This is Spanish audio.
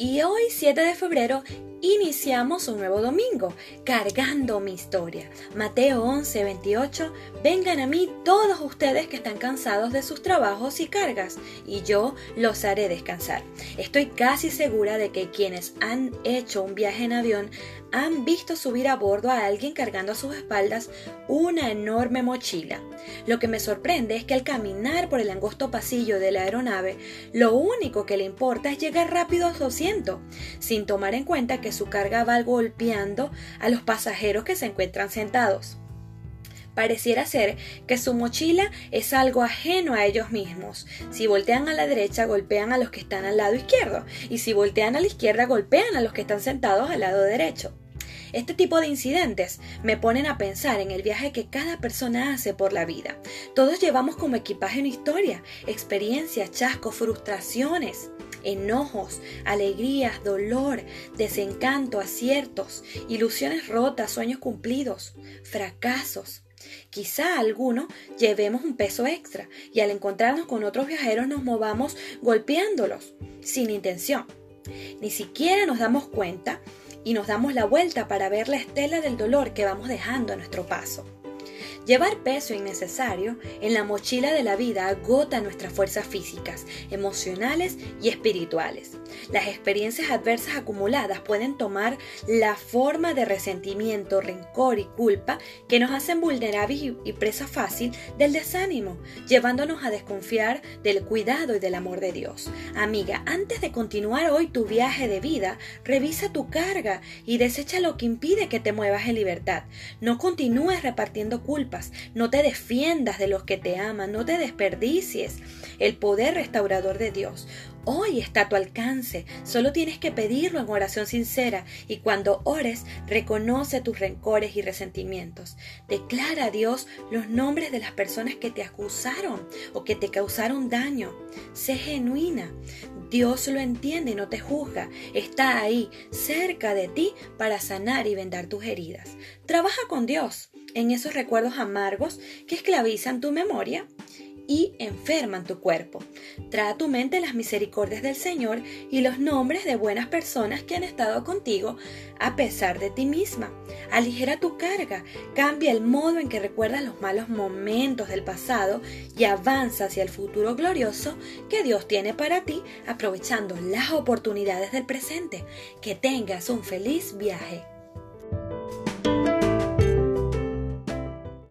Y hoy, 7 de febrero, iniciamos un nuevo domingo, cargando mi historia. Mateo 11, 28, vengan a mí todos ustedes que están cansados de sus trabajos y cargas, y yo los haré descansar. Estoy casi segura de que quienes han hecho un viaje en avión han visto subir a bordo a alguien cargando a sus espaldas una enorme mochila. Lo que me sorprende es que al caminar por el angosto pasillo de la aeronave, lo único que le importa es llegar rápido a su asiento, sin tomar en cuenta que su carga va golpeando a los pasajeros que se encuentran sentados. Pareciera ser que su mochila es algo ajeno a ellos mismos. Si voltean a la derecha, golpean a los que están al lado izquierdo, y si voltean a la izquierda, golpean a los que están sentados al lado derecho. Este tipo de incidentes me ponen a pensar en el viaje que cada persona hace por la vida. Todos llevamos como equipaje una historia, experiencias, chascos, frustraciones enojos, alegrías, dolor, desencanto, aciertos, ilusiones rotas, sueños cumplidos, fracasos. Quizá alguno llevemos un peso extra y al encontrarnos con otros viajeros nos movamos golpeándolos sin intención. Ni siquiera nos damos cuenta y nos damos la vuelta para ver la estela del dolor que vamos dejando a nuestro paso. Llevar peso innecesario en la mochila de la vida agota nuestras fuerzas físicas, emocionales y espirituales. Las experiencias adversas acumuladas pueden tomar la forma de resentimiento, rencor y culpa que nos hacen vulnerables y presa fácil del desánimo, llevándonos a desconfiar del cuidado y del amor de Dios. Amiga, antes de continuar hoy tu viaje de vida, revisa tu carga y desecha lo que impide que te muevas en libertad. No continúes repartiendo culpa no te defiendas de los que te aman, no te desperdicies el poder restaurador de Dios. Hoy está a tu alcance, solo tienes que pedirlo en oración sincera y cuando ores reconoce tus rencores y resentimientos. Declara a Dios los nombres de las personas que te acusaron o que te causaron daño. Sé genuina. Dios lo entiende y no te juzga. Está ahí, cerca de ti, para sanar y vendar tus heridas. Trabaja con Dios en esos recuerdos amargos que esclavizan tu memoria y enferman tu cuerpo. Trae a tu mente las misericordias del Señor y los nombres de buenas personas que han estado contigo a pesar de ti misma. Aligera tu carga, cambia el modo en que recuerdas los malos momentos del pasado y avanza hacia el futuro glorioso que Dios tiene para ti aprovechando las oportunidades del presente. Que tengas un feliz viaje.